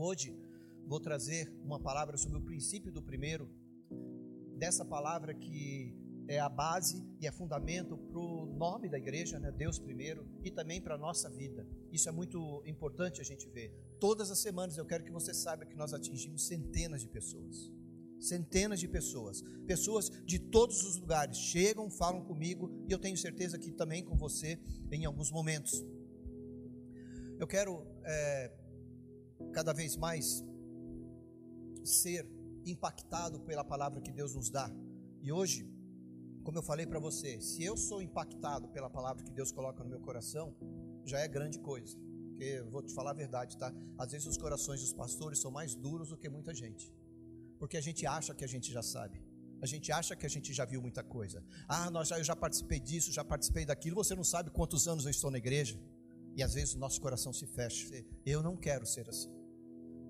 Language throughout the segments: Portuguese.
hoje vou trazer uma palavra sobre o princípio do primeiro, dessa palavra que é a base e é fundamento para o nome da igreja, né? Deus primeiro, e também para a nossa vida. Isso é muito importante a gente ver. Todas as semanas eu quero que você saiba que nós atingimos centenas de pessoas. Centenas de pessoas, pessoas de todos os lugares chegam, falam comigo e eu tenho certeza que também com você em alguns momentos. Eu quero é, cada vez mais ser impactado pela palavra que Deus nos dá. E hoje, como eu falei para você, se eu sou impactado pela palavra que Deus coloca no meu coração, já é grande coisa. Porque eu vou te falar a verdade, tá? Às vezes os corações dos pastores são mais duros do que muita gente. Porque a gente acha que a gente já sabe. A gente acha que a gente já viu muita coisa. Ah, nós já, eu já participei disso, já participei daquilo. Você não sabe quantos anos eu estou na igreja. E às vezes o nosso coração se fecha. Eu não quero ser assim.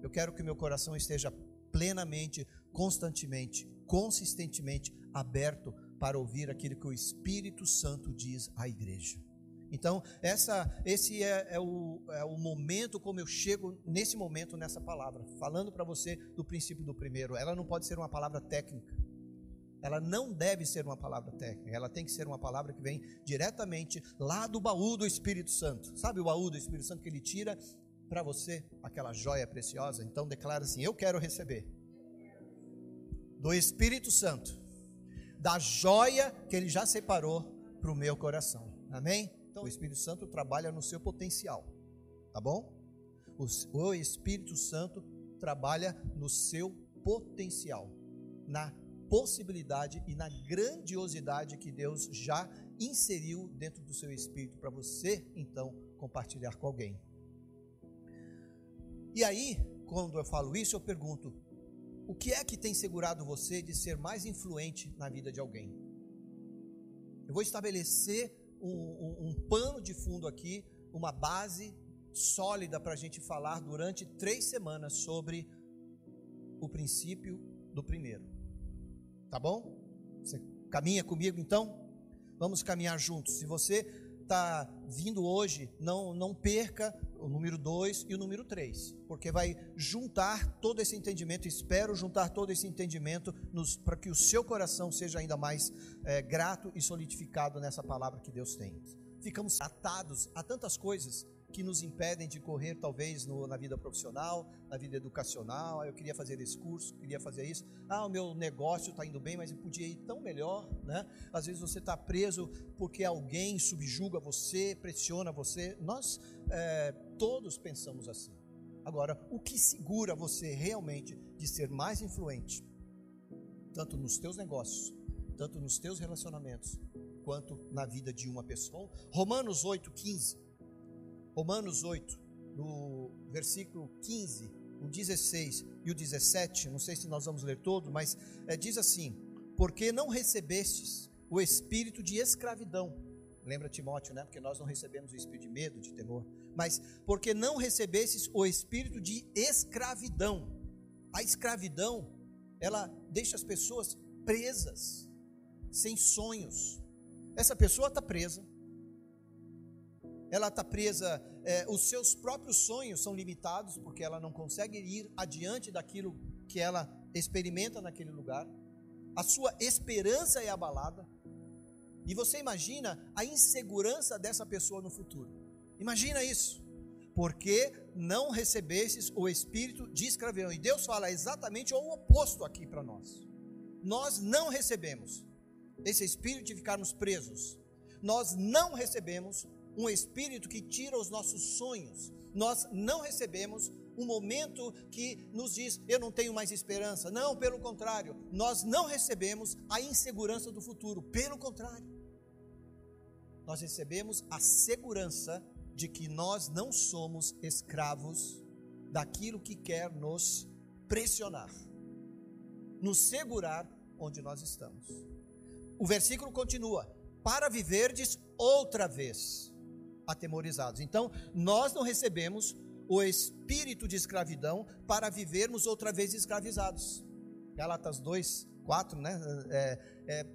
Eu quero que meu coração esteja plenamente, constantemente, consistentemente aberto para ouvir aquilo que o Espírito Santo diz à igreja. Então, essa, esse é, é, o, é o momento como eu chego nesse momento nessa palavra, falando para você do princípio do primeiro. Ela não pode ser uma palavra técnica. Ela não deve ser uma palavra técnica, ela tem que ser uma palavra que vem diretamente lá do baú do Espírito Santo. Sabe o baú do Espírito Santo que ele tira para você aquela joia preciosa? Então declara assim: Eu quero receber do Espírito Santo, da joia que ele já separou para o meu coração. Amém? Então o Espírito Santo trabalha no seu potencial, tá bom? O Espírito Santo trabalha no seu potencial, na possibilidade e na grandiosidade que Deus já inseriu dentro do seu espírito para você então compartilhar com alguém. E aí, quando eu falo isso, eu pergunto: o que é que tem segurado você de ser mais influente na vida de alguém? Eu vou estabelecer um, um, um pano de fundo aqui, uma base sólida para a gente falar durante três semanas sobre o princípio do primeiro. Tá bom? Você caminha comigo então? Vamos caminhar juntos. Se você está vindo hoje, não, não perca o número 2 e o número 3, porque vai juntar todo esse entendimento, espero juntar todo esse entendimento para que o seu coração seja ainda mais é, grato e solidificado nessa palavra que Deus tem. Ficamos atados a tantas coisas que nos impedem de correr, talvez, no, na vida profissional, na vida educacional. Ah, eu queria fazer esse curso, queria fazer isso. Ah, o meu negócio está indo bem, mas eu podia ir tão melhor. Né? Às vezes você está preso porque alguém subjuga você, pressiona você. Nós é, todos pensamos assim. Agora, o que segura você realmente de ser mais influente, tanto nos teus negócios, tanto nos teus relacionamentos, quanto na vida de uma pessoa? Romanos 8, 15 Romanos 8, no versículo 15, o 16 e o 17, não sei se nós vamos ler todo, mas é, diz assim: Porque não recebestes o espírito de escravidão. Lembra Timóteo, né? Porque nós não recebemos o espírito de medo, de temor. Mas porque não recebestes o espírito de escravidão. A escravidão, ela deixa as pessoas presas, sem sonhos. Essa pessoa está presa, ela está presa, é, os seus próprios sonhos são limitados, porque ela não consegue ir adiante daquilo que ela experimenta naquele lugar, a sua esperança é abalada, e você imagina a insegurança dessa pessoa no futuro. Imagina isso. Porque não recebestes o espírito de escravidão. E Deus fala exatamente o oposto aqui para nós. Nós não recebemos esse espírito de ficarmos presos. Nós não recebemos um espírito que tira os nossos sonhos. Nós não recebemos um momento que nos diz, eu não tenho mais esperança. Não, pelo contrário, nós não recebemos a insegurança do futuro. Pelo contrário, nós recebemos a segurança de que nós não somos escravos daquilo que quer nos pressionar, nos segurar onde nós estamos. O versículo continua: para viverdes outra vez atemorizados. Então, nós não recebemos o espírito de escravidão para vivermos outra vez escravizados. Galatas 2, 4, né? É, é,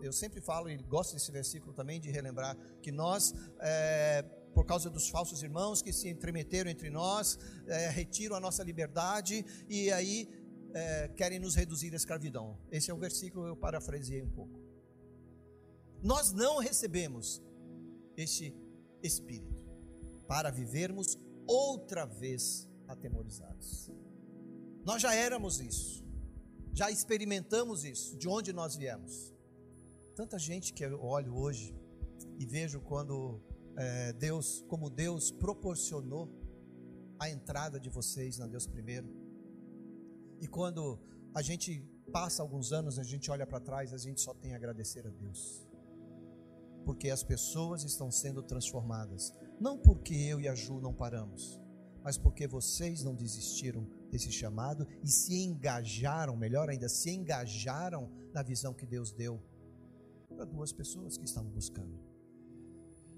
eu sempre falo e gosto desse versículo também de relembrar que nós é, por causa dos falsos irmãos que se entremeteram entre nós, é, retiram a nossa liberdade e aí é, querem nos reduzir à escravidão. Esse é o versículo, eu parafraseei um pouco. Nós não recebemos este espírito para vivermos outra vez atemorizados. Nós já éramos isso, já experimentamos isso, de onde nós viemos. Tanta gente que eu olho hoje e vejo quando é, Deus, como Deus proporcionou a entrada de vocês na Deus primeiro. E quando a gente passa alguns anos, a gente olha para trás, a gente só tem a agradecer a Deus. Porque as pessoas estão sendo transformadas, não porque eu e a Ju não paramos, mas porque vocês não desistiram desse chamado e se engajaram, melhor ainda, se engajaram na visão que Deus deu para duas pessoas que estavam buscando.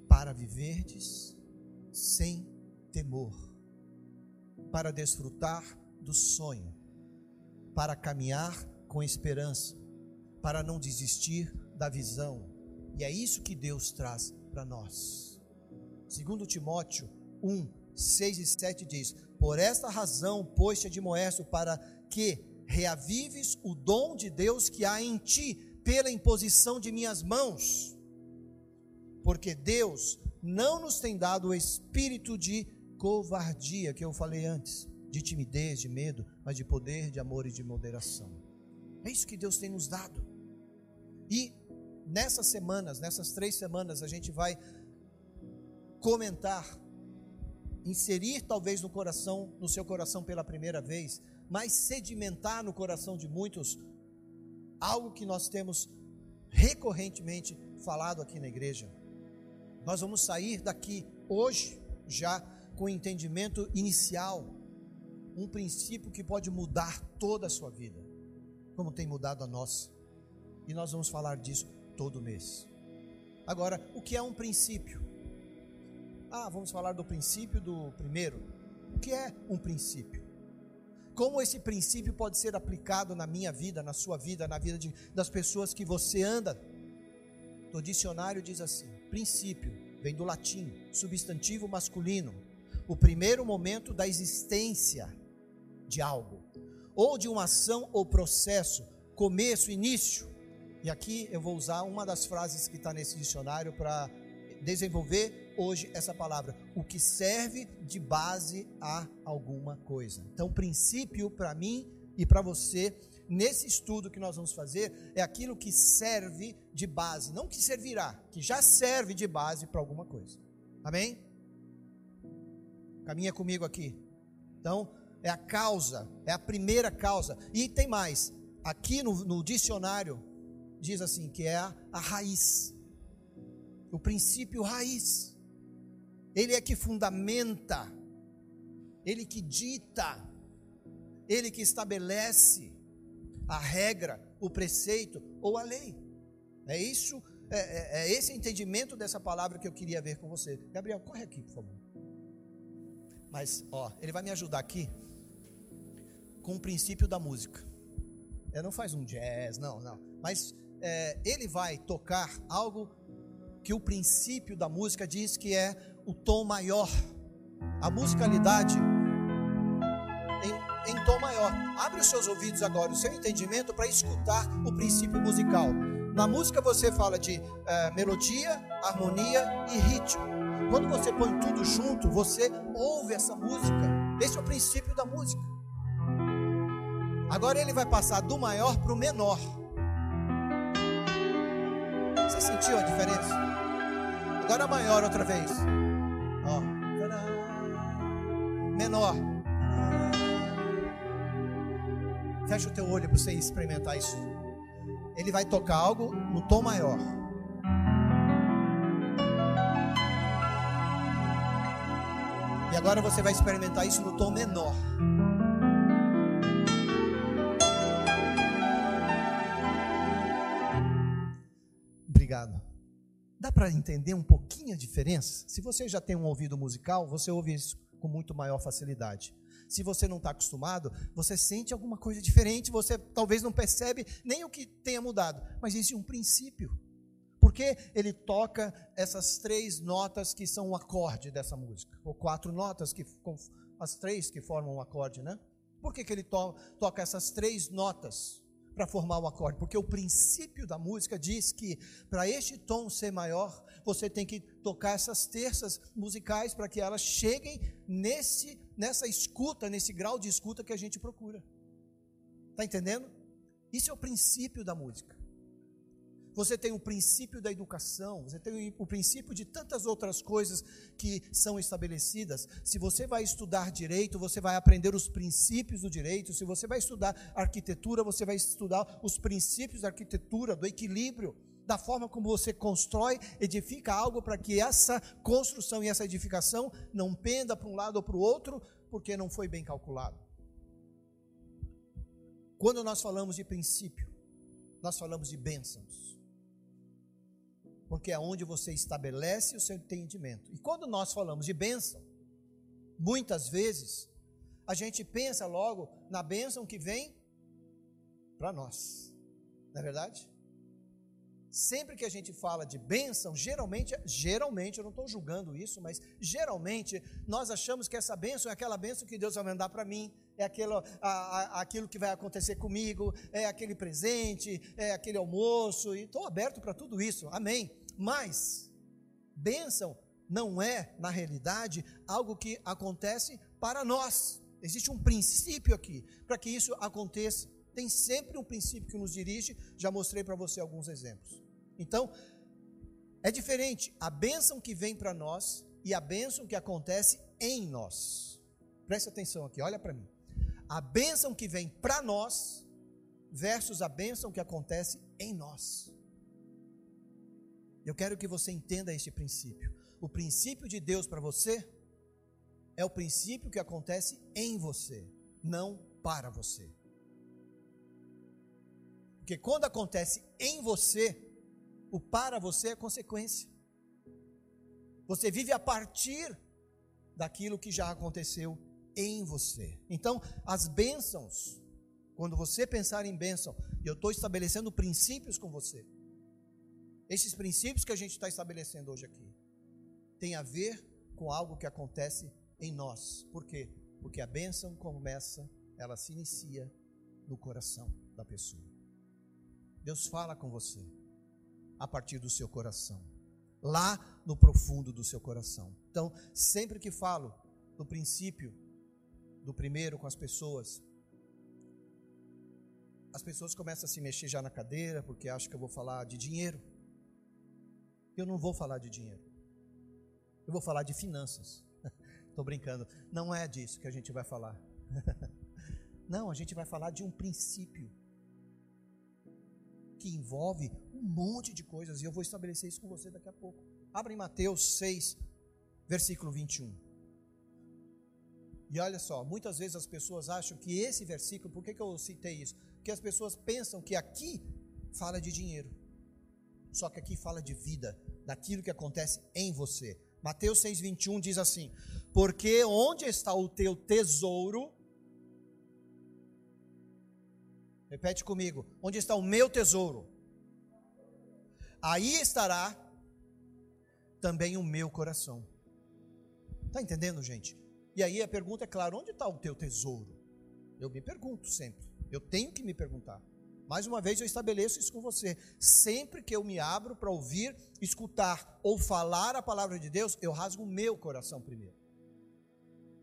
Para viverdes sem temor, para desfrutar do sonho, para caminhar com esperança, para não desistir da visão. E é isso que Deus traz para nós. Segundo Timóteo 1, 6 e 7 diz: Por esta razão pôs-te admoesto para que reavives o dom de Deus que há em ti pela imposição de minhas mãos. Porque Deus não nos tem dado o espírito de covardia que eu falei antes, de timidez, de medo, mas de poder, de amor e de moderação. É isso que Deus tem nos dado. E nessas semanas, nessas três semanas, a gente vai comentar inserir talvez no coração, no seu coração pela primeira vez, mas sedimentar no coração de muitos algo que nós temos recorrentemente falado aqui na igreja. Nós vamos sair daqui hoje já com o entendimento inicial, um princípio que pode mudar toda a sua vida, como tem mudado a nossa. E nós vamos falar disso todo mês. Agora, o que é um princípio? Ah, vamos falar do princípio do primeiro. O que é um princípio? Como esse princípio pode ser aplicado na minha vida, na sua vida, na vida de, das pessoas que você anda? O dicionário diz assim: princípio vem do latim, substantivo masculino, o primeiro momento da existência de algo, ou de uma ação ou processo, começo, início. E aqui eu vou usar uma das frases que está nesse dicionário para desenvolver hoje essa palavra, o que serve de base a alguma coisa. Então, princípio para mim e para você, nesse estudo que nós vamos fazer, é aquilo que serve de base, não que servirá, que já serve de base para alguma coisa. Amém? Caminha comigo aqui. Então, é a causa, é a primeira causa. E tem mais, aqui no, no dicionário, diz assim, que é a, a raiz o princípio raiz. Ele é que fundamenta, ele que dita, ele que estabelece a regra, o preceito ou a lei. É isso, é, é, é esse entendimento dessa palavra que eu queria ver com você. Gabriel, corre aqui, por favor. Mas, ó, ele vai me ajudar aqui com o princípio da música. Ele não faz um jazz, não, não. Mas é, ele vai tocar algo que o princípio da música diz que é o tom maior, a musicalidade em, em tom maior. Abre os seus ouvidos agora, o seu entendimento para escutar o princípio musical. Na música você fala de é, melodia, harmonia e ritmo. Quando você põe tudo junto, você ouve essa música. Esse é o princípio da música. Agora ele vai passar do maior para o menor. Sentiu a diferença? Agora maior outra vez. Ó. Menor. Fecha o teu olho para você experimentar isso. Ele vai tocar algo no tom maior. E agora você vai experimentar isso no tom menor. Para entender um pouquinho a diferença? Se você já tem um ouvido musical, você ouve isso com muito maior facilidade. Se você não está acostumado, você sente alguma coisa diferente, você talvez não percebe nem o que tenha mudado, mas existe um princípio Por que ele toca essas três notas que são o acorde dessa música? Ou quatro notas, que as três que formam o acorde, né? Por que, que ele to toca essas três notas para formar o acorde? Porque o princípio da música diz que para este tom ser maior, você tem que tocar essas terças musicais para que elas cheguem nesse, nessa escuta, nesse grau de escuta que a gente procura. Está entendendo? Isso é o princípio da música. Você tem o princípio da educação, você tem o princípio de tantas outras coisas que são estabelecidas. Se você vai estudar direito, você vai aprender os princípios do direito. Se você vai estudar arquitetura, você vai estudar os princípios da arquitetura, do equilíbrio, da forma como você constrói, edifica algo para que essa construção e essa edificação não penda para um lado ou para o outro, porque não foi bem calculado. Quando nós falamos de princípio, nós falamos de bênçãos porque é onde você estabelece o seu entendimento. E quando nós falamos de bênção, muitas vezes a gente pensa logo na bênção que vem para nós, não é verdade? Sempre que a gente fala de bênção, geralmente, geralmente, eu não estou julgando isso, mas geralmente nós achamos que essa bênção é aquela bênção que Deus vai mandar para mim, é aquilo, a, a, aquilo que vai acontecer comigo, é aquele presente, é aquele almoço, e estou aberto para tudo isso, amém. Mas, bênção não é, na realidade, algo que acontece para nós. Existe um princípio aqui para que isso aconteça tem sempre um princípio que nos dirige, já mostrei para você alguns exemplos. Então, é diferente a bênção que vem para nós e a bênção que acontece em nós. Preste atenção aqui, olha para mim. A bênção que vem para nós versus a bênção que acontece em nós. Eu quero que você entenda este princípio. O princípio de Deus para você é o princípio que acontece em você, não para você. Porque quando acontece em você, o para você é consequência. Você vive a partir daquilo que já aconteceu em você. Então, as bênçãos, quando você pensar em bênção, eu estou estabelecendo princípios com você, esses princípios que a gente está estabelecendo hoje aqui, tem a ver com algo que acontece em nós. Por quê? Porque a bênção começa, ela se inicia no coração da pessoa. Deus fala com você a partir do seu coração, lá no profundo do seu coração. Então, sempre que falo do princípio do primeiro com as pessoas, as pessoas começam a se mexer já na cadeira porque acham que eu vou falar de dinheiro. Eu não vou falar de dinheiro. Eu vou falar de finanças. Estou brincando. Não é disso que a gente vai falar. não, a gente vai falar de um princípio que envolve um monte de coisas, e eu vou estabelecer isso com você daqui a pouco. Abra em Mateus 6, versículo 21. E olha só, muitas vezes as pessoas acham que esse versículo, por que, que eu citei isso? Porque as pessoas pensam que aqui fala de dinheiro, só que aqui fala de vida, daquilo que acontece em você. Mateus 6,21 diz assim: Porque onde está o teu tesouro, Repete comigo: onde está o meu tesouro? Aí estará também o meu coração. Está entendendo, gente? E aí a pergunta é clara: onde está o teu tesouro? Eu me pergunto sempre. Eu tenho que me perguntar. Mais uma vez eu estabeleço isso com você. Sempre que eu me abro para ouvir, escutar ou falar a palavra de Deus, eu rasgo o meu coração primeiro.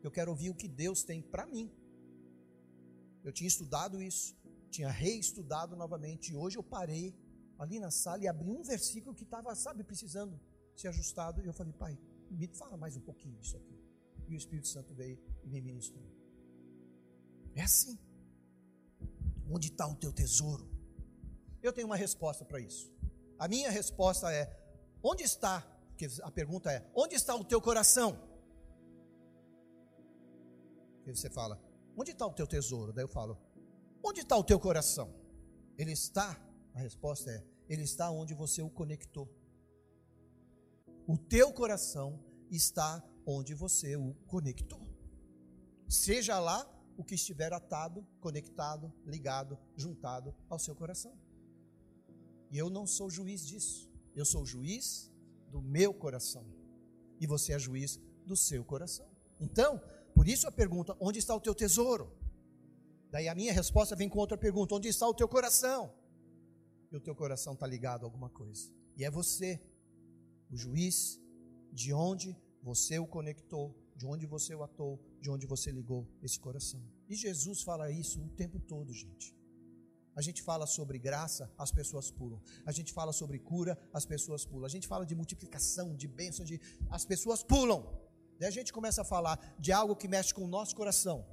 Eu quero ouvir o que Deus tem para mim. Eu tinha estudado isso tinha reestudado novamente, e hoje eu parei ali na sala e abri um versículo que estava, sabe, precisando ser ajustado, e eu falei, pai, me fala mais um pouquinho disso aqui. E o Espírito Santo veio e me ministrou. É assim. Onde está o teu tesouro? Eu tenho uma resposta para isso. A minha resposta é: onde está? Porque a pergunta é: onde está o teu coração? E você fala: onde está o teu tesouro? Daí eu falo: Onde está o teu coração? Ele está, a resposta é, ele está onde você o conectou. O teu coração está onde você o conectou. Seja lá o que estiver atado, conectado, ligado, juntado ao seu coração. E eu não sou juiz disso. Eu sou juiz do meu coração. E você é juiz do seu coração. Então, por isso a pergunta: onde está o teu tesouro? Daí a minha resposta vem com outra pergunta: onde está o teu coração? E o teu coração está ligado a alguma coisa. E é você, o juiz, de onde você o conectou, de onde você o atou, de onde você ligou esse coração. E Jesus fala isso o tempo todo, gente. A gente fala sobre graça, as pessoas pulam. A gente fala sobre cura, as pessoas pulam. A gente fala de multiplicação, de bênção, de as pessoas pulam. Daí a gente começa a falar de algo que mexe com o nosso coração.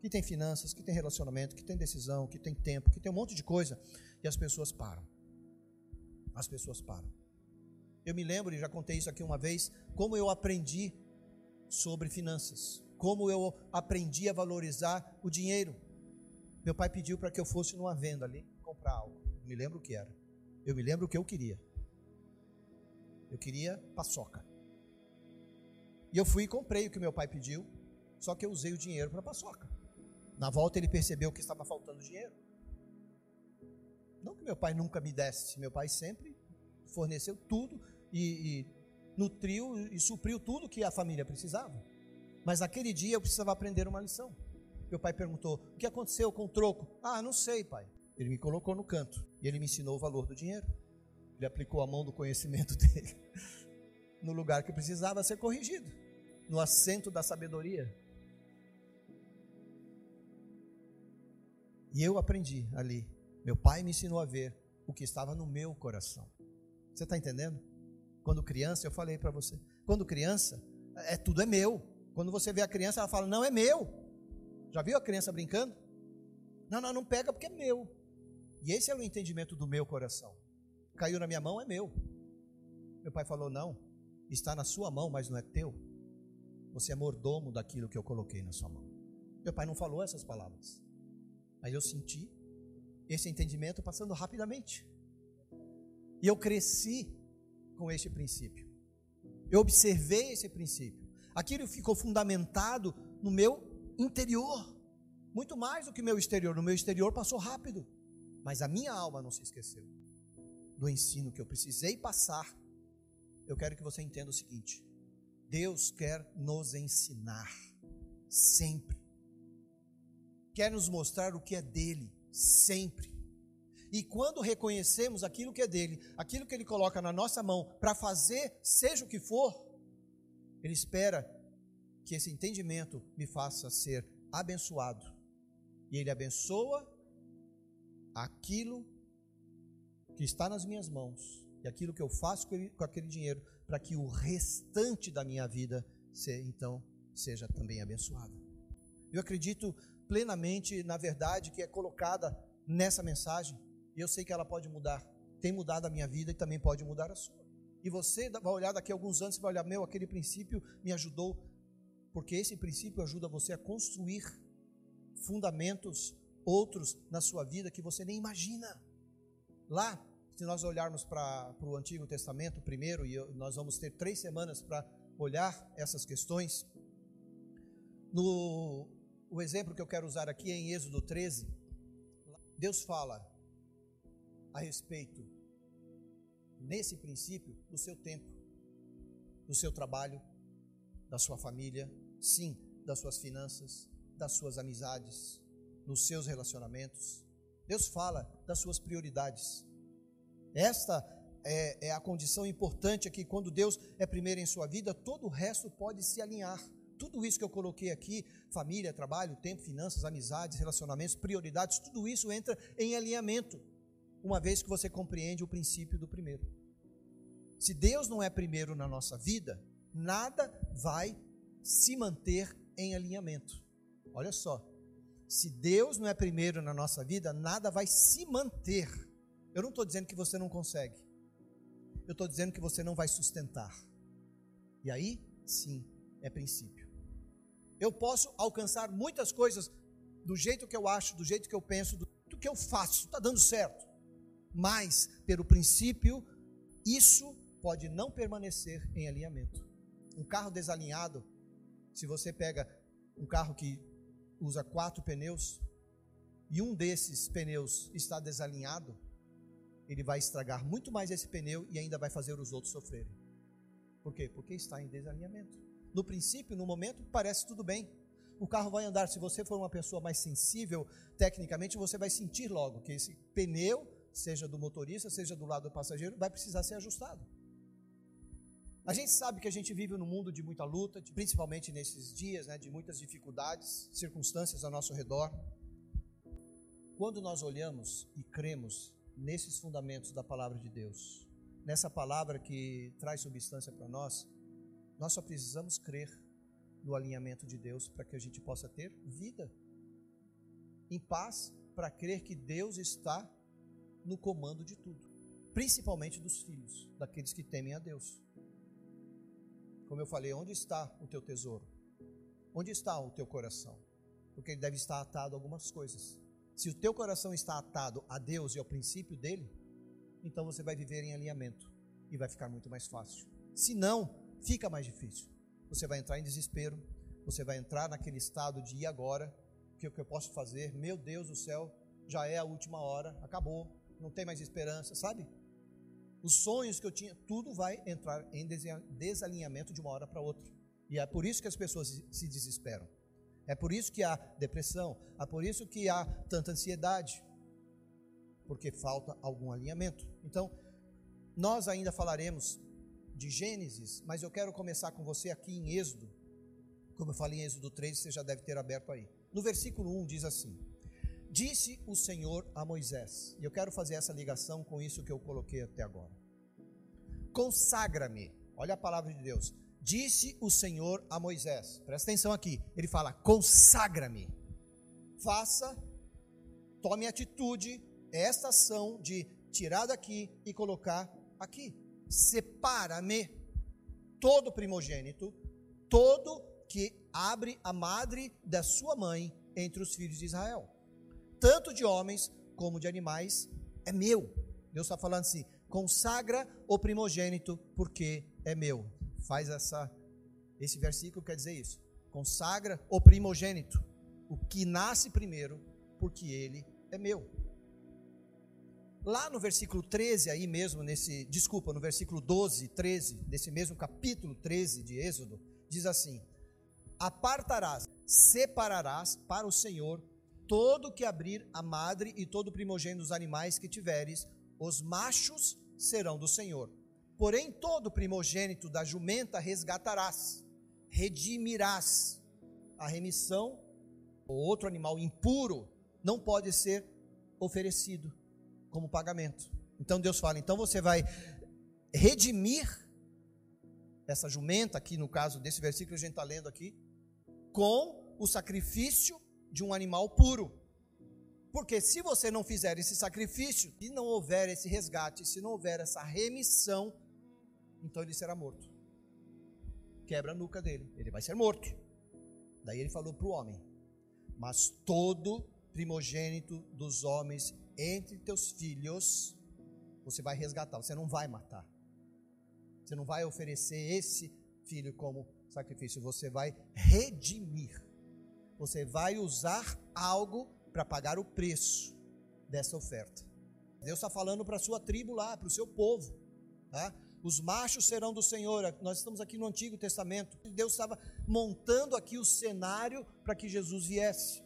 Que tem finanças, que tem relacionamento, que tem decisão, que tem tempo, que tem um monte de coisa. E as pessoas param. As pessoas param. Eu me lembro, e já contei isso aqui uma vez, como eu aprendi sobre finanças. Como eu aprendi a valorizar o dinheiro. Meu pai pediu para que eu fosse numa venda ali comprar algo. Eu me lembro o que era. Eu me lembro o que eu queria. Eu queria paçoca. E eu fui e comprei o que meu pai pediu, só que eu usei o dinheiro para paçoca. Na volta ele percebeu que estava faltando dinheiro. Não que meu pai nunca me desse, meu pai sempre forneceu tudo e, e nutriu e supriu tudo que a família precisava. Mas naquele dia eu precisava aprender uma lição. Meu pai perguntou: O que aconteceu com o troco? Ah, não sei, pai. Ele me colocou no canto e ele me ensinou o valor do dinheiro. Ele aplicou a mão do conhecimento dele no lugar que precisava ser corrigido no assento da sabedoria. E eu aprendi ali. Meu pai me ensinou a ver o que estava no meu coração. Você está entendendo? Quando criança, eu falei para você. Quando criança, é tudo é meu. Quando você vê a criança, ela fala: Não é meu. Já viu a criança brincando? Não, não, não pega porque é meu. E esse era o entendimento do meu coração. Caiu na minha mão, é meu. Meu pai falou: Não, está na sua mão, mas não é teu. Você é mordomo daquilo que eu coloquei na sua mão. Meu pai não falou essas palavras. Mas eu senti esse entendimento passando rapidamente. E eu cresci com este princípio. Eu observei esse princípio. Aquilo ficou fundamentado no meu interior. Muito mais do que meu exterior. No meu exterior passou rápido. Mas a minha alma não se esqueceu do ensino que eu precisei passar. Eu quero que você entenda o seguinte: Deus quer nos ensinar sempre. Quer nos mostrar o que é dele sempre. E quando reconhecemos aquilo que é dele, aquilo que ele coloca na nossa mão para fazer, seja o que for, ele espera que esse entendimento me faça ser abençoado. E ele abençoa aquilo que está nas minhas mãos e aquilo que eu faço com aquele dinheiro para que o restante da minha vida então seja também abençoado. Eu acredito plenamente na verdade que é colocada nessa mensagem, e eu sei que ela pode mudar. Tem mudado a minha vida e também pode mudar a sua. E você vai olhar daqui a alguns anos e vai olhar, meu, aquele princípio me ajudou, porque esse princípio ajuda você a construir fundamentos outros na sua vida que você nem imagina. Lá se nós olharmos para o Antigo Testamento primeiro, e nós vamos ter três semanas para olhar essas questões, no, o exemplo que eu quero usar aqui é em Êxodo 13. Deus fala a respeito, nesse princípio, do seu tempo, do seu trabalho, da sua família, sim, das suas finanças, das suas amizades, nos seus relacionamentos. Deus fala das suas prioridades. Esta é, é a condição importante aqui. Quando Deus é primeiro em sua vida, todo o resto pode se alinhar. Tudo isso que eu coloquei aqui, família, trabalho, tempo, finanças, amizades, relacionamentos, prioridades, tudo isso entra em alinhamento, uma vez que você compreende o princípio do primeiro. Se Deus não é primeiro na nossa vida, nada vai se manter em alinhamento. Olha só, se Deus não é primeiro na nossa vida, nada vai se manter eu não estou dizendo que você não consegue. Eu estou dizendo que você não vai sustentar. E aí, sim, é princípio. Eu posso alcançar muitas coisas do jeito que eu acho, do jeito que eu penso, do jeito que eu faço, está dando certo. Mas, pelo princípio, isso pode não permanecer em alinhamento. Um carro desalinhado, se você pega um carro que usa quatro pneus e um desses pneus está desalinhado, ele vai estragar muito mais esse pneu e ainda vai fazer os outros sofrerem. Por quê? Porque está em desalinhamento. No princípio, no momento, parece tudo bem. O carro vai andar. Se você for uma pessoa mais sensível, tecnicamente, você vai sentir logo que esse pneu, seja do motorista, seja do lado do passageiro, vai precisar ser ajustado. A gente sabe que a gente vive num mundo de muita luta, principalmente nesses dias, né, de muitas dificuldades, circunstâncias ao nosso redor. Quando nós olhamos e cremos nesses fundamentos da palavra de Deus, nessa palavra que traz substância para nós, nós só precisamos crer no alinhamento de Deus para que a gente possa ter vida em paz, para crer que Deus está no comando de tudo, principalmente dos filhos, daqueles que temem a Deus. Como eu falei, onde está o teu tesouro? Onde está o teu coração? Porque ele deve estar atado a algumas coisas. Se o teu coração está atado a Deus e ao princípio dele, então você vai viver em alinhamento e vai ficar muito mais fácil. Se não, fica mais difícil. Você vai entrar em desespero, você vai entrar naquele estado de e agora, o que, que eu posso fazer? Meu Deus do céu, já é a última hora, acabou, não tem mais esperança, sabe? Os sonhos que eu tinha, tudo vai entrar em desalinhamento de uma hora para outra. E é por isso que as pessoas se desesperam. É por isso que há depressão, é por isso que há tanta ansiedade, porque falta algum alinhamento. Então, nós ainda falaremos de Gênesis, mas eu quero começar com você aqui em Êxodo. Como eu falei em Êxodo 3, você já deve ter aberto aí. No versículo 1 diz assim: Disse o Senhor a Moisés, e eu quero fazer essa ligação com isso que eu coloquei até agora. Consagra-me, olha a palavra de Deus, Disse o Senhor a Moisés, presta atenção aqui, ele fala: consagra-me, faça, tome atitude, esta ação de tirar daqui e colocar aqui. Separa-me, todo primogênito, todo que abre a madre da sua mãe entre os filhos de Israel, tanto de homens como de animais, é meu. Deus está falando assim: consagra o primogênito, porque é meu faz essa esse versículo quer dizer isso. Consagra o primogênito, o que nasce primeiro, porque ele é meu. Lá no versículo 13 aí mesmo nesse, desculpa, no versículo 12, 13, desse mesmo capítulo 13 de Êxodo, diz assim: Apartarás, separarás para o Senhor todo que abrir a madre e todo primogênito dos animais que tiveres, os machos serão do Senhor Porém, todo primogênito da jumenta resgatarás, redimirás. A remissão, ou outro animal impuro, não pode ser oferecido como pagamento. Então Deus fala: então você vai redimir essa jumenta, aqui no caso desse versículo que a gente está lendo aqui, com o sacrifício de um animal puro. Porque se você não fizer esse sacrifício, se não houver esse resgate, se não houver essa remissão, então ele será morto. Quebra a nuca dele, ele vai ser morto. Daí ele falou para o homem: Mas todo primogênito dos homens entre teus filhos, você vai resgatar, você não vai matar. Você não vai oferecer esse filho como sacrifício, você vai redimir. Você vai usar algo para pagar o preço dessa oferta. Deus está falando para a sua tribo lá, para o seu povo. Tá? Os machos serão do Senhor. Nós estamos aqui no Antigo Testamento. Deus estava montando aqui o cenário para que Jesus viesse.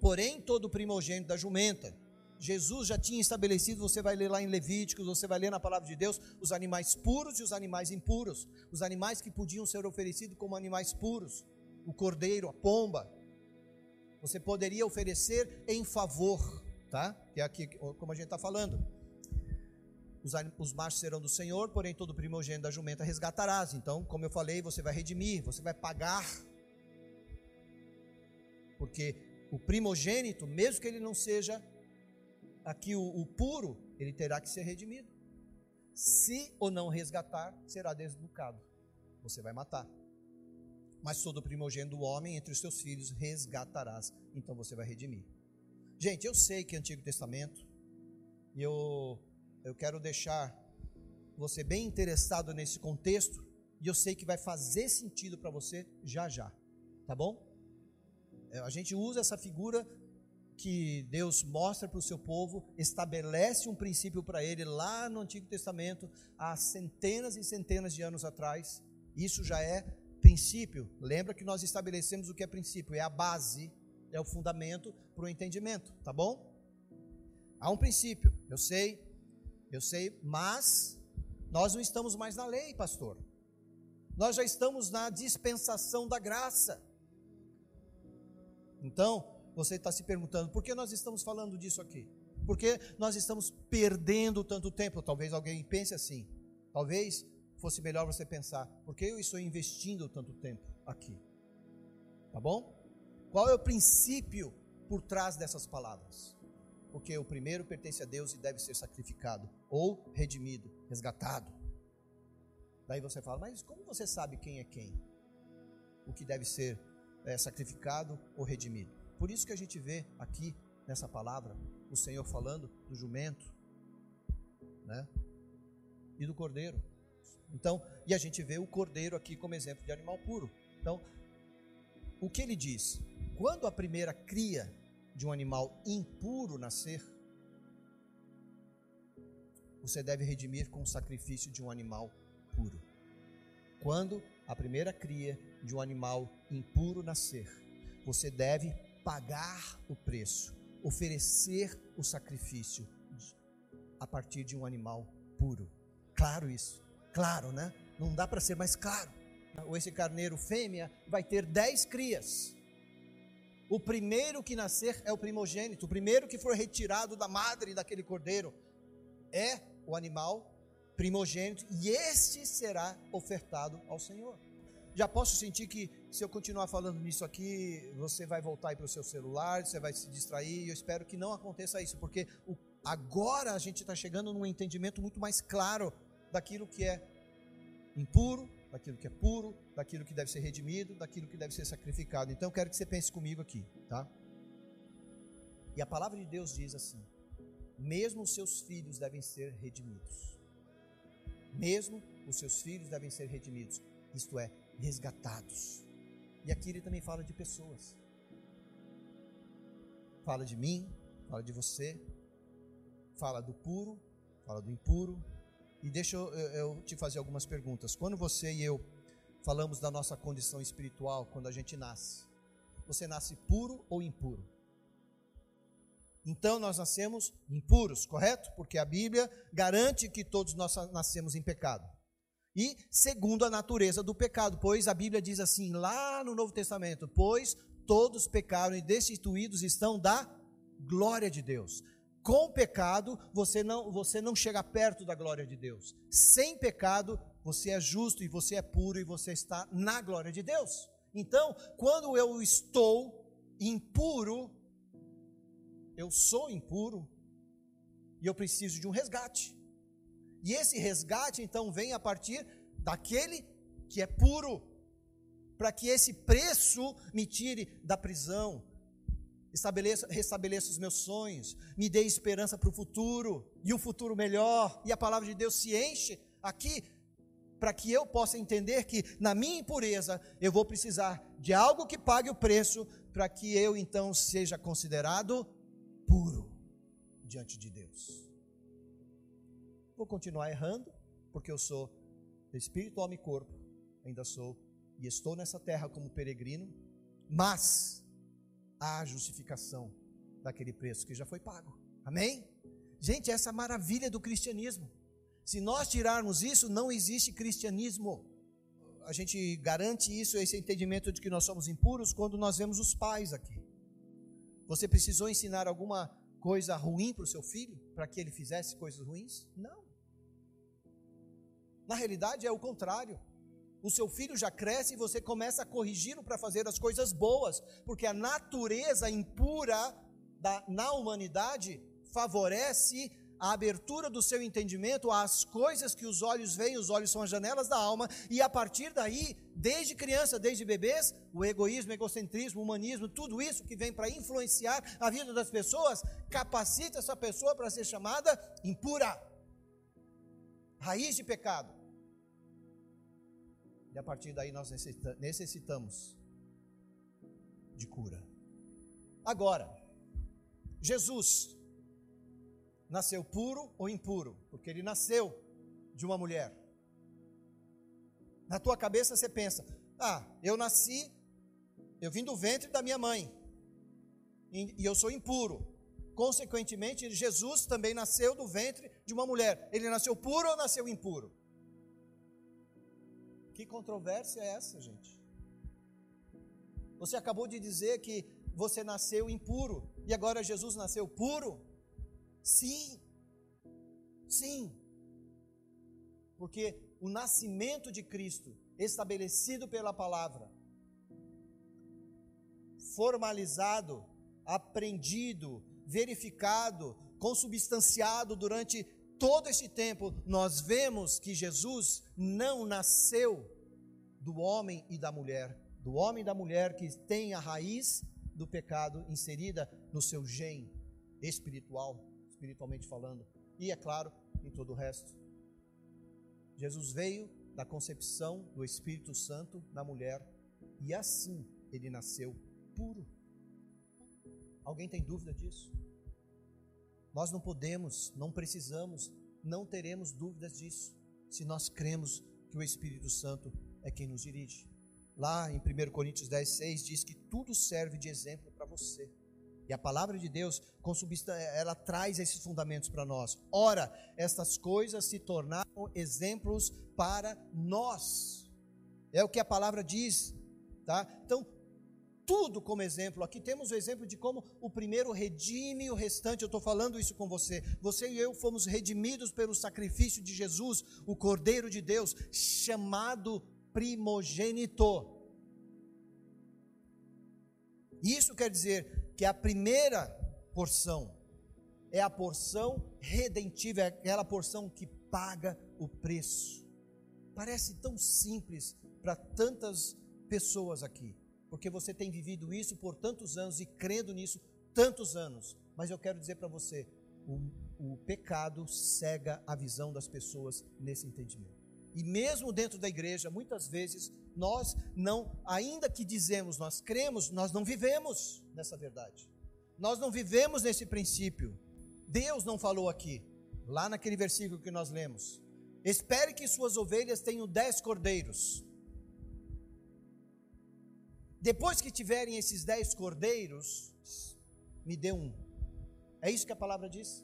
Porém, todo primogênito da jumenta, Jesus já tinha estabelecido, você vai ler lá em Levíticos, você vai ler na palavra de Deus, os animais puros e os animais impuros. Os animais que podiam ser oferecidos como animais puros. O cordeiro, a pomba. Você poderia oferecer em favor, tá? Que é aqui como a gente está falando os, os machos serão do Senhor, porém todo primogênito da jumenta resgatarás. Então, como eu falei, você vai redimir, você vai pagar. Porque o primogênito, mesmo que ele não seja aqui o, o puro, ele terá que ser redimido. Se ou não resgatar, será desnucado. Você vai matar. Mas todo primogênito do homem entre os seus filhos resgatarás. Então você vai redimir. Gente, eu sei que é Antigo Testamento, e eu eu quero deixar você bem interessado nesse contexto e eu sei que vai fazer sentido para você já já, tá bom? É, a gente usa essa figura que Deus mostra para o seu povo, estabelece um princípio para ele lá no Antigo Testamento, há centenas e centenas de anos atrás. Isso já é princípio. Lembra que nós estabelecemos o que é princípio, é a base, é o fundamento para o entendimento, tá bom? Há um princípio, eu sei, eu sei, mas nós não estamos mais na lei, pastor. Nós já estamos na dispensação da graça. Então, você está se perguntando, por que nós estamos falando disso aqui? Por que nós estamos perdendo tanto tempo? Talvez alguém pense assim. Talvez fosse melhor você pensar, por que eu estou investindo tanto tempo aqui? Tá bom? Qual é o princípio por trás dessas palavras? Porque o primeiro pertence a Deus e deve ser sacrificado, ou redimido, resgatado. Daí você fala, mas como você sabe quem é quem? O que deve ser é, sacrificado ou redimido? Por isso que a gente vê aqui nessa palavra o Senhor falando do jumento, né? E do cordeiro. Então, e a gente vê o cordeiro aqui como exemplo de animal puro. Então, o que ele diz? Quando a primeira cria de um animal impuro nascer, você deve redimir com o sacrifício de um animal puro. Quando a primeira cria de um animal impuro nascer, você deve pagar o preço, oferecer o sacrifício a partir de um animal puro. Claro isso, claro, né? Não dá para ser mais claro. Ou esse carneiro fêmea vai ter dez crias. O primeiro que nascer é o primogênito, o primeiro que for retirado da madre daquele cordeiro é o animal primogênito, e este será ofertado ao Senhor já posso sentir que se eu continuar falando nisso aqui, você vai voltar para o seu celular, você vai se distrair. Eu espero que não aconteça isso, porque o, agora a gente está chegando num entendimento muito mais claro daquilo que é impuro, daquilo que é puro, daquilo que deve ser redimido, daquilo que deve ser sacrificado. Então eu quero que você pense comigo aqui, tá? E a palavra de Deus diz assim: mesmo os seus filhos devem ser redimidos. Mesmo os seus filhos devem ser redimidos. Isto é, resgatados. E aqui ele também fala de pessoas. Fala de mim, fala de você, fala do puro, fala do impuro. E deixa eu, eu, te fazer algumas perguntas. Quando você e eu falamos da nossa condição espiritual, quando a gente nasce, você nasce puro ou impuro? Então nós nascemos impuros, correto? Porque a Bíblia garante que todos nós nascemos em pecado e segundo a natureza do pecado, pois a Bíblia diz assim, lá no Novo Testamento: Pois todos pecaram e destituídos estão da glória de Deus. Com pecado, você não, você não chega perto da glória de Deus. Sem pecado, você é justo e você é puro e você está na glória de Deus. Então, quando eu estou impuro, eu sou impuro e eu preciso de um resgate. E esse resgate então vem a partir daquele que é puro, para que esse preço me tire da prisão, estabeleça, restabeleça os meus sonhos, me dê esperança para o futuro e um futuro melhor. E a palavra de Deus se enche aqui para que eu possa entender que na minha impureza eu vou precisar de algo que pague o preço para que eu então seja considerado puro diante de Deus vou continuar errando, porque eu sou espírito, alma e corpo, ainda sou e estou nessa terra como peregrino, mas há justificação daquele preço que já foi pago. Amém? Gente, essa maravilha do cristianismo. Se nós tirarmos isso, não existe cristianismo. A gente garante isso, esse entendimento de que nós somos impuros, quando nós vemos os pais aqui. Você precisou ensinar alguma coisa ruim para o seu filho, para que ele fizesse coisas ruins? Não. Na realidade é o contrário. O seu filho já cresce e você começa a corrigi-lo para fazer as coisas boas, porque a natureza impura da, na humanidade favorece a abertura do seu entendimento às coisas que os olhos veem, os olhos são as janelas da alma, e a partir daí, desde criança, desde bebês, o egoísmo, o egocentrismo, o humanismo, tudo isso que vem para influenciar a vida das pessoas, capacita essa pessoa para ser chamada impura raiz de pecado. E a partir daí nós necessitamos de cura. Agora, Jesus nasceu puro ou impuro? Porque ele nasceu de uma mulher. Na tua cabeça você pensa: ah, eu nasci, eu vim do ventre da minha mãe, e eu sou impuro. Consequentemente, Jesus também nasceu do ventre de uma mulher. Ele nasceu puro ou nasceu impuro? Que controvérsia é essa, gente? Você acabou de dizer que você nasceu impuro e agora Jesus nasceu puro? Sim, sim, porque o nascimento de Cristo, estabelecido pela palavra, formalizado, aprendido, verificado, consubstanciado durante todo esse tempo, nós vemos que Jesus não nasceu do homem e da mulher, do homem e da mulher que tem a raiz do pecado inserida no seu gene espiritual, espiritualmente falando, e é claro, em todo o resto. Jesus veio da concepção do Espírito Santo na mulher e assim ele nasceu puro. Alguém tem dúvida disso? Nós não podemos, não precisamos, não teremos dúvidas disso, se nós cremos que o Espírito Santo é quem nos dirige. Lá em 1 Coríntios 10, 6 diz que tudo serve de exemplo para você. E a palavra de Deus, ela traz esses fundamentos para nós. Ora, estas coisas se tornaram exemplos para nós. É o que a palavra diz, tá? Então, tudo como exemplo. Aqui temos o exemplo de como o primeiro redime o restante. Eu estou falando isso com você. Você e eu fomos redimidos pelo sacrifício de Jesus, o Cordeiro de Deus, chamado primogênito. Isso quer dizer que a primeira porção é a porção redentiva, é aquela porção que paga o preço. Parece tão simples para tantas pessoas aqui porque você tem vivido isso por tantos anos e crendo nisso tantos anos. Mas eu quero dizer para você: o, o pecado cega a visão das pessoas nesse entendimento. E mesmo dentro da igreja, muitas vezes nós não, ainda que dizemos nós cremos, nós não vivemos nessa verdade. Nós não vivemos nesse princípio. Deus não falou aqui, lá naquele versículo que nós lemos. Espere que suas ovelhas tenham dez cordeiros. Depois que tiverem esses dez cordeiros, me dê um. É isso que a palavra diz?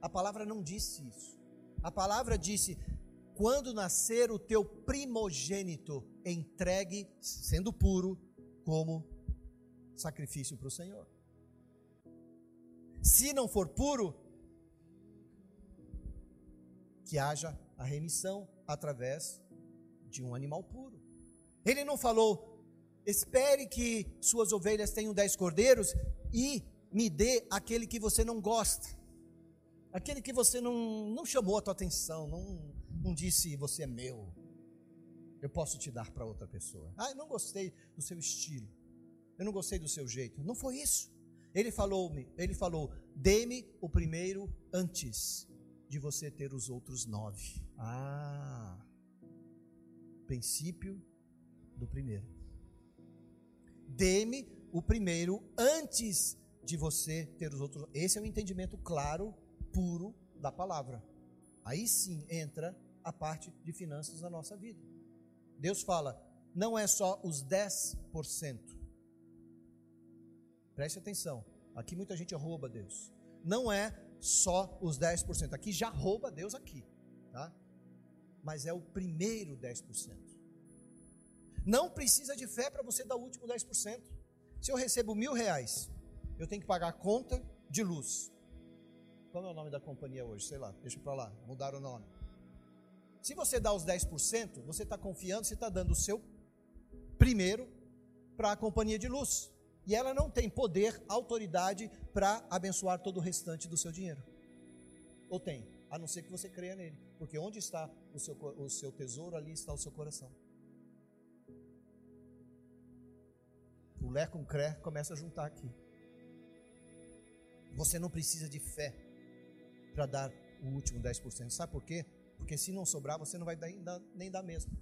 A palavra não disse isso. A palavra disse: quando nascer o teu primogênito, entregue, sendo puro, como sacrifício para o Senhor. Se não for puro, que haja a remissão através de um animal puro. Ele não falou, Espere que suas ovelhas tenham dez cordeiros e me dê aquele que você não gosta. Aquele que você não, não chamou a tua atenção, não, não disse você é meu. Eu posso te dar para outra pessoa. Ah, eu não gostei do seu estilo. Eu não gostei do seu jeito. Não foi isso. Ele falou, ele falou: "Dê-me o primeiro antes de você ter os outros nove. Ah, princípio do primeiro. Dê-me o primeiro antes de você ter os outros. Esse é o entendimento claro, puro da palavra. Aí sim entra a parte de finanças da nossa vida. Deus fala, não é só os 10%. Preste atenção. Aqui muita gente rouba Deus. Não é só os 10%. Aqui já rouba Deus aqui, tá? Mas é o primeiro 10%. Não precisa de fé para você dar o último 10%. Se eu recebo mil reais, eu tenho que pagar a conta de luz. Qual é o nome da companhia hoje? Sei lá, deixa para lá, mudar o nome. Se você dá os 10%, você está confiando, você está dando o seu primeiro para a companhia de luz. E ela não tem poder, autoridade para abençoar todo o restante do seu dinheiro. Ou tem? A não ser que você creia nele. Porque onde está o seu, o seu tesouro, ali está o seu coração. O Lé com Cré começa a juntar aqui. Você não precisa de fé para dar o último 10%. Sabe por quê? Porque se não sobrar, você não vai dar, nem dar mesmo.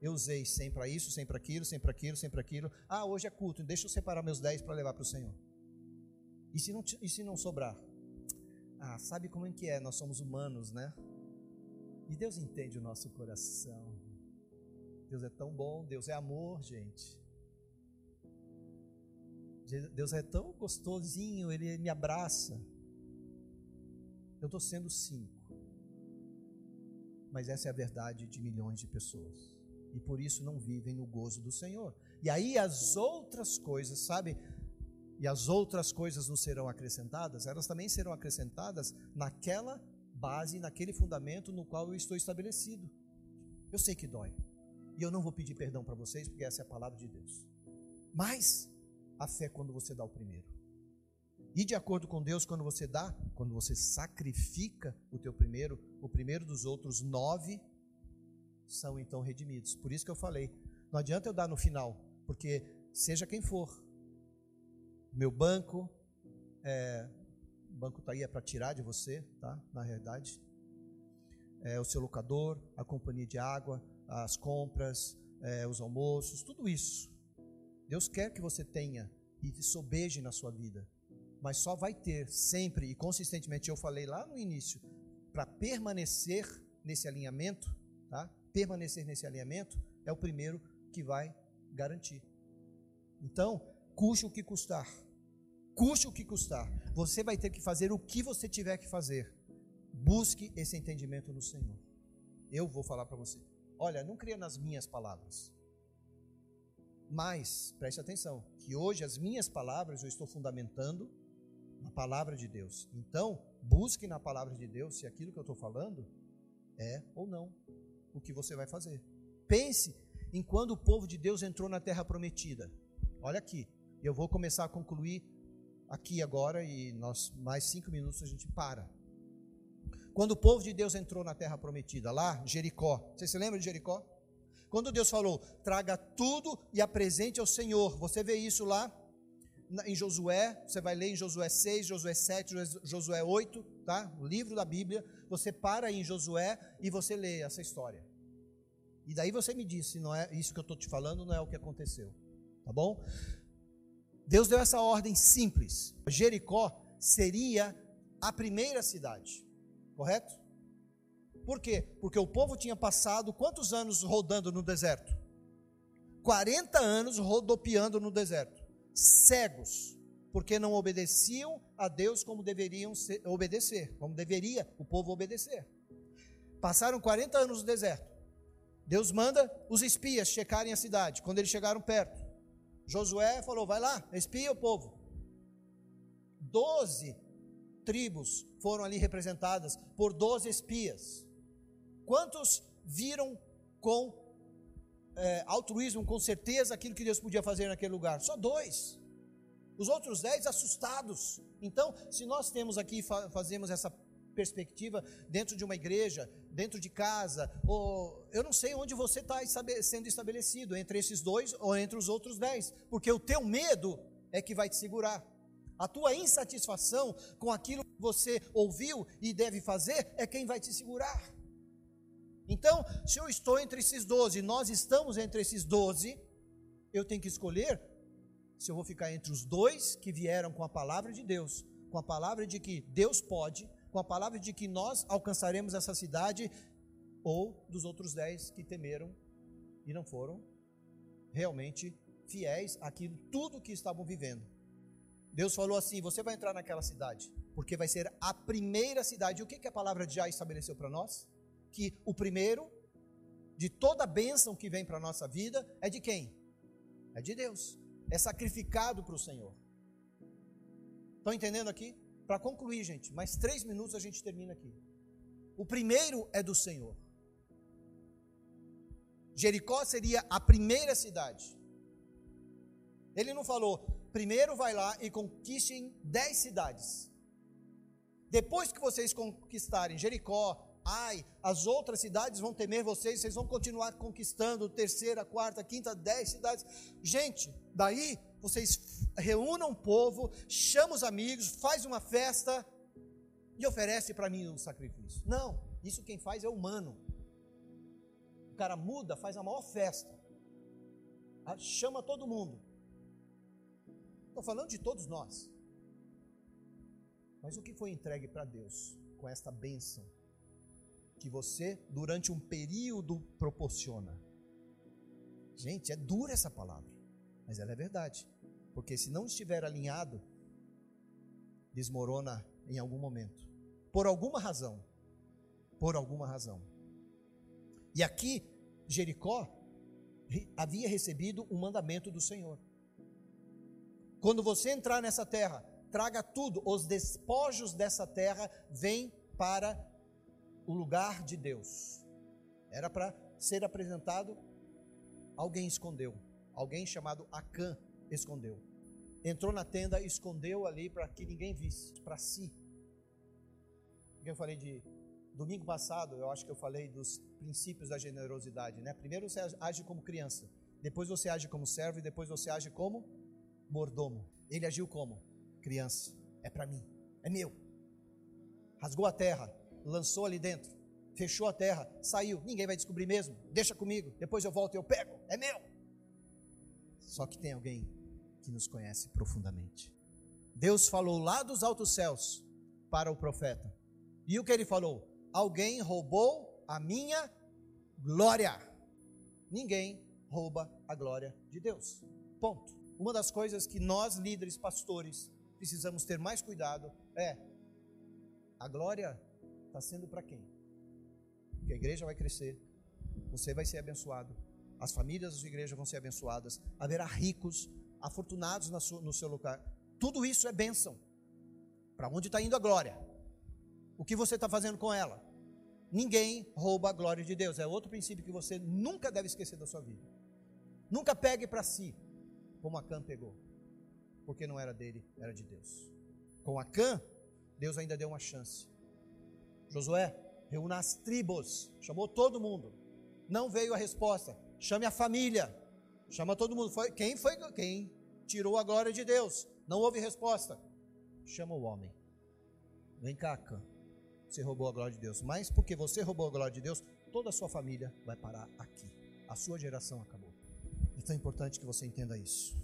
Eu usei sempre para isso, sempre para aquilo, sempre para aquilo, sempre para aquilo. Ah, hoje é culto, deixa eu separar meus 10 para levar para o Senhor. E se não, e se não sobrar? Ah, sabe como é que é? Nós somos humanos, né? E Deus entende o nosso coração. Deus é tão bom, Deus é amor, gente. Deus é tão gostosinho, Ele me abraça. Eu estou sendo cinco. Mas essa é a verdade de milhões de pessoas. E por isso não vivem no gozo do Senhor. E aí as outras coisas, sabe? E as outras coisas não serão acrescentadas, elas também serão acrescentadas naquela base, naquele fundamento no qual eu estou estabelecido. Eu sei que dói. E eu não vou pedir perdão para vocês, porque essa é a palavra de Deus. Mas a fé é quando você dá o primeiro. E de acordo com Deus, quando você dá, quando você sacrifica o teu primeiro, o primeiro dos outros nove são então redimidos. Por isso que eu falei, não adianta eu dar no final, porque seja quem for, meu banco, é, o banco está aí é para tirar de você, tá? Na realidade, é, o seu locador, a companhia de água, as compras, é, os almoços, tudo isso. Deus quer que você tenha e sobeje na sua vida, mas só vai ter sempre e consistentemente. Eu falei lá no início, para permanecer nesse alinhamento, tá? Permanecer nesse alinhamento é o primeiro que vai garantir. Então, custe o que custar, custe o que custar, você vai ter que fazer o que você tiver que fazer. Busque esse entendimento no Senhor. Eu vou falar para você. Olha, não creia nas minhas palavras. Mas, preste atenção, que hoje as minhas palavras eu estou fundamentando na palavra de Deus. Então, busque na palavra de Deus se aquilo que eu estou falando é ou não o que você vai fazer. Pense em quando o povo de Deus entrou na terra prometida. Olha aqui, eu vou começar a concluir aqui agora e nós mais cinco minutos a gente para. Quando o povo de Deus entrou na terra prometida, lá, Jericó. Você se lembra de Jericó? Quando Deus falou, traga tudo e apresente ao Senhor. Você vê isso lá em Josué, você vai ler em Josué 6, Josué 7, Josué 8, tá? O livro da Bíblia. Você para em Josué e você lê essa história. E daí você me diz se não é isso que eu estou te falando, não é o que aconteceu. Tá bom? Deus deu essa ordem simples. Jericó seria a primeira cidade, correto? Por quê? Porque o povo tinha passado quantos anos rodando no deserto? 40 anos rodopiando no deserto, cegos, porque não obedeciam a Deus como deveriam obedecer, como deveria o povo obedecer. Passaram 40 anos no deserto. Deus manda os espias checarem a cidade. Quando eles chegaram perto, Josué falou: vai lá, espia o povo. Doze tribos foram ali representadas por doze espias. Quantos viram com é, altruísmo, com certeza, aquilo que Deus podia fazer naquele lugar? Só dois. Os outros dez assustados. Então, se nós temos aqui, fazemos essa perspectiva dentro de uma igreja, dentro de casa, ou eu não sei onde você está sendo estabelecido, entre esses dois ou entre os outros dez, porque o teu medo é que vai te segurar. A tua insatisfação com aquilo que você ouviu e deve fazer é quem vai te segurar. Então, se eu estou entre esses doze, nós estamos entre esses doze, eu tenho que escolher se eu vou ficar entre os dois que vieram com a palavra de Deus, com a palavra de que Deus pode, com a palavra de que nós alcançaremos essa cidade, ou dos outros dez que temeram e não foram realmente fiéis àquilo tudo que estavam vivendo. Deus falou assim: você vai entrar naquela cidade, porque vai ser a primeira cidade. O que, que a palavra já estabeleceu para nós? Que o primeiro de toda a bênção que vem para a nossa vida é de quem? É de Deus. É sacrificado para o Senhor. Estão entendendo aqui? Para concluir, gente, mais três minutos a gente termina aqui. O primeiro é do Senhor. Jericó seria a primeira cidade. Ele não falou, primeiro vai lá e conquistem dez cidades. Depois que vocês conquistarem Jericó, ai, as outras cidades vão temer vocês, vocês vão continuar conquistando terceira, quarta, quinta, dez cidades. Gente, daí vocês reúnam o povo, chama os amigos, faz uma festa e oferece para mim um sacrifício. Não, isso quem faz é humano. O cara muda, faz a maior festa, chama todo mundo. Estou falando de todos nós. Mas o que foi entregue para Deus com esta bênção que você, durante um período, proporciona? Gente, é dura essa palavra, mas ela é verdade. Porque se não estiver alinhado, desmorona em algum momento. Por alguma razão. Por alguma razão. E aqui, Jericó havia recebido um mandamento do Senhor. Quando você entrar nessa terra, traga tudo, os despojos dessa terra vêm para o lugar de Deus. Era para ser apresentado, alguém escondeu. Alguém chamado Acã escondeu. Entrou na tenda, escondeu ali para que ninguém visse, para si. Eu falei de domingo passado, eu acho que eu falei dos princípios da generosidade, né? Primeiro você age como criança, depois você age como servo e depois você age como mordomo. Ele agiu como criança. É para mim, é meu. Rasgou a terra, lançou ali dentro, fechou a terra, saiu. Ninguém vai descobrir mesmo. Deixa comigo. Depois eu volto e eu pego. É meu. Só que tem alguém que nos conhece profundamente. Deus falou lá dos altos céus para o profeta. E o que ele falou? Alguém roubou a minha glória. Ninguém rouba a glória de Deus. Ponto. Uma das coisas que nós, líderes, pastores, precisamos ter mais cuidado é: a glória está sendo para quem? Porque a igreja vai crescer, você vai ser abençoado, as famílias da sua igreja vão ser abençoadas, haverá ricos, afortunados no seu lugar. Tudo isso é bênção. Para onde está indo a glória? O que você está fazendo com ela? Ninguém rouba a glória de Deus. É outro princípio que você nunca deve esquecer da sua vida. Nunca pegue para si, como Acã pegou, porque não era dele, era de Deus. Com Acã, Deus ainda deu uma chance. Josué, reúna as tribos, chamou todo mundo. Não veio a resposta. Chame a família. Chama todo mundo. Foi, quem foi quem tirou a glória de Deus? Não houve resposta. Chama o homem. Vem cá, Acã. Você roubou a glória de Deus. Mas porque você roubou a glória de Deus, toda a sua família vai parar aqui. A sua geração acabou. Então é importante que você entenda isso.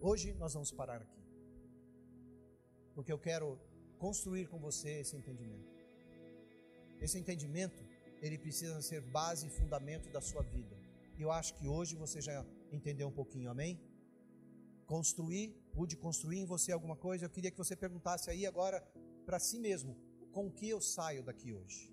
Hoje nós vamos parar aqui. Porque eu quero construir com você esse entendimento. Esse entendimento, ele precisa ser base e fundamento da sua vida. E eu acho que hoje você já entendeu um pouquinho, amém? Construir, pude construir em você alguma coisa. Eu queria que você perguntasse aí agora para si mesmo: com o que eu saio daqui hoje?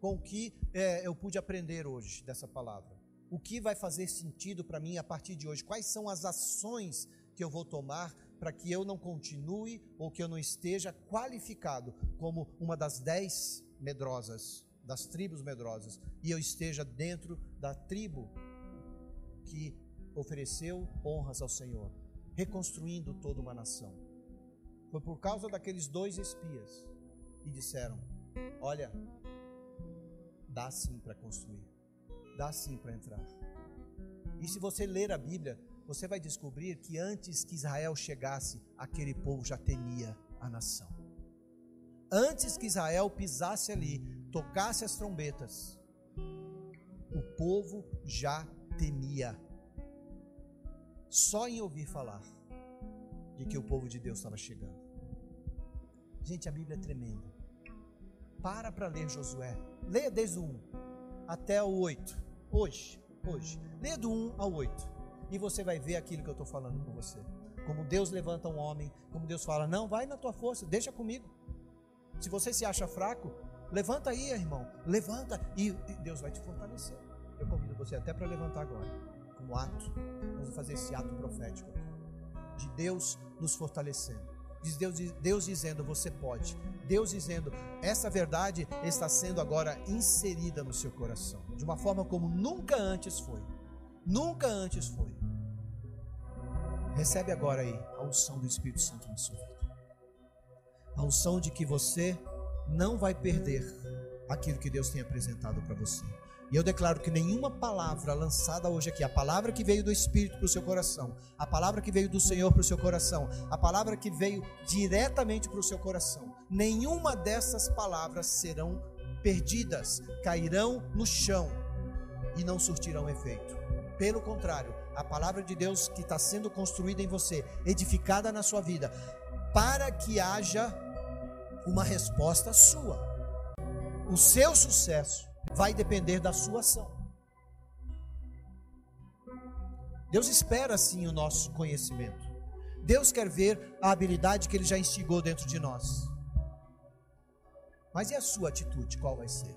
Com o que é, eu pude aprender hoje dessa palavra? O que vai fazer sentido para mim a partir de hoje? Quais são as ações que eu vou tomar para que eu não continue ou que eu não esteja qualificado como uma das dez medrosas, das tribos medrosas, e eu esteja dentro da tribo que ofereceu honras ao Senhor, reconstruindo toda uma nação. Foi por causa daqueles dois espias e disseram: Olha, dá sim para construir, dá sim para entrar. E se você ler a Bíblia, você vai descobrir que antes que Israel chegasse, aquele povo já temia a nação. Antes que Israel pisasse ali, tocasse as trombetas, o povo já temia. Só em ouvir falar de que o povo de Deus estava chegando. Gente, a Bíblia é tremenda. Para para ler Josué. Leia desde o 1 até o 8. Hoje, hoje. Leia do 1 ao 8. E você vai ver aquilo que eu estou falando com você. Como Deus levanta um homem, como Deus fala: Não, vai na tua força, deixa comigo. Se você se acha fraco, levanta aí, irmão. Levanta e, Deus vai te fortalecer. Eu convido você até para levantar agora, como ato. Vamos fazer esse ato profético de Deus nos fortalecendo. Deus, Deus dizendo, você pode. Deus dizendo, essa verdade está sendo agora inserida no seu coração, de uma forma como nunca antes foi. Nunca antes foi. Recebe agora aí a unção do Espírito Santo na sua vida a unção de que você não vai perder aquilo que Deus tem apresentado para você. E eu declaro que nenhuma palavra lançada hoje aqui, a palavra que veio do Espírito para o seu coração, a palavra que veio do Senhor para o seu coração, a palavra que veio diretamente para o seu coração, nenhuma dessas palavras serão perdidas, cairão no chão e não surtirão efeito. Pelo contrário, a palavra de Deus que está sendo construída em você, edificada na sua vida, para que haja uma resposta sua. O seu sucesso vai depender da sua ação. Deus espera sim o nosso conhecimento. Deus quer ver a habilidade que Ele já instigou dentro de nós. Mas e a sua atitude? Qual vai ser?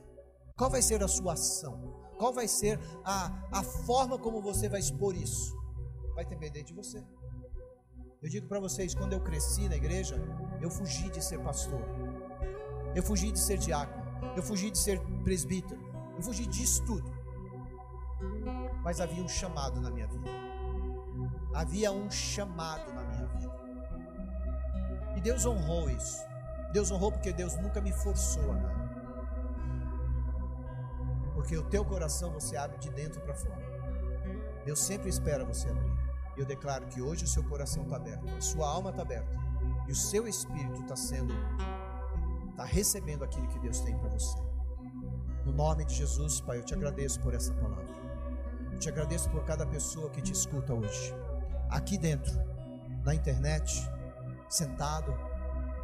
Qual vai ser a sua ação? Qual vai ser a, a forma como você vai expor isso? Vai depender de você. Eu digo para vocês, quando eu cresci na igreja, eu fugi de ser pastor. Eu fugi de ser diácono. Eu fugi de ser presbítero. Eu fugi disso tudo. Mas havia um chamado na minha vida. Havia um chamado na minha vida. E Deus honrou isso. Deus honrou porque Deus nunca me forçou a nada. Porque o teu coração você abre de dentro para fora. Deus sempre espera você abrir. E eu declaro que hoje o seu coração está aberto, a sua alma está aberta e o seu espírito está sendo, está recebendo aquilo que Deus tem para você. No nome de Jesus, Pai, eu te agradeço por essa palavra. Eu te agradeço por cada pessoa que te escuta hoje, aqui dentro, na internet, sentado,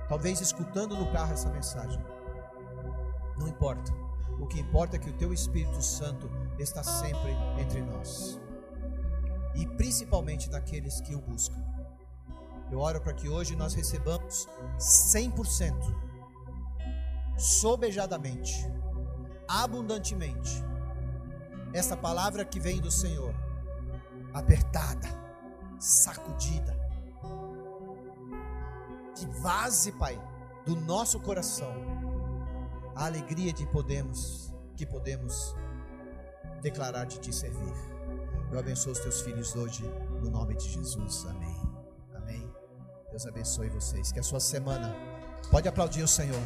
talvez escutando no carro essa mensagem. Não importa. O que importa é que o teu Espírito Santo está sempre entre nós e principalmente daqueles que o buscam. Eu oro para que hoje nós recebamos 100%, sobejadamente, abundantemente, essa palavra que vem do Senhor, apertada, sacudida, que vaze, Pai, do nosso coração a alegria de podemos, que podemos declarar de te servir. Eu abençoo os teus filhos hoje, no nome de Jesus. Amém. Amém. Deus abençoe vocês. Que a sua semana. Pode aplaudir o Senhor.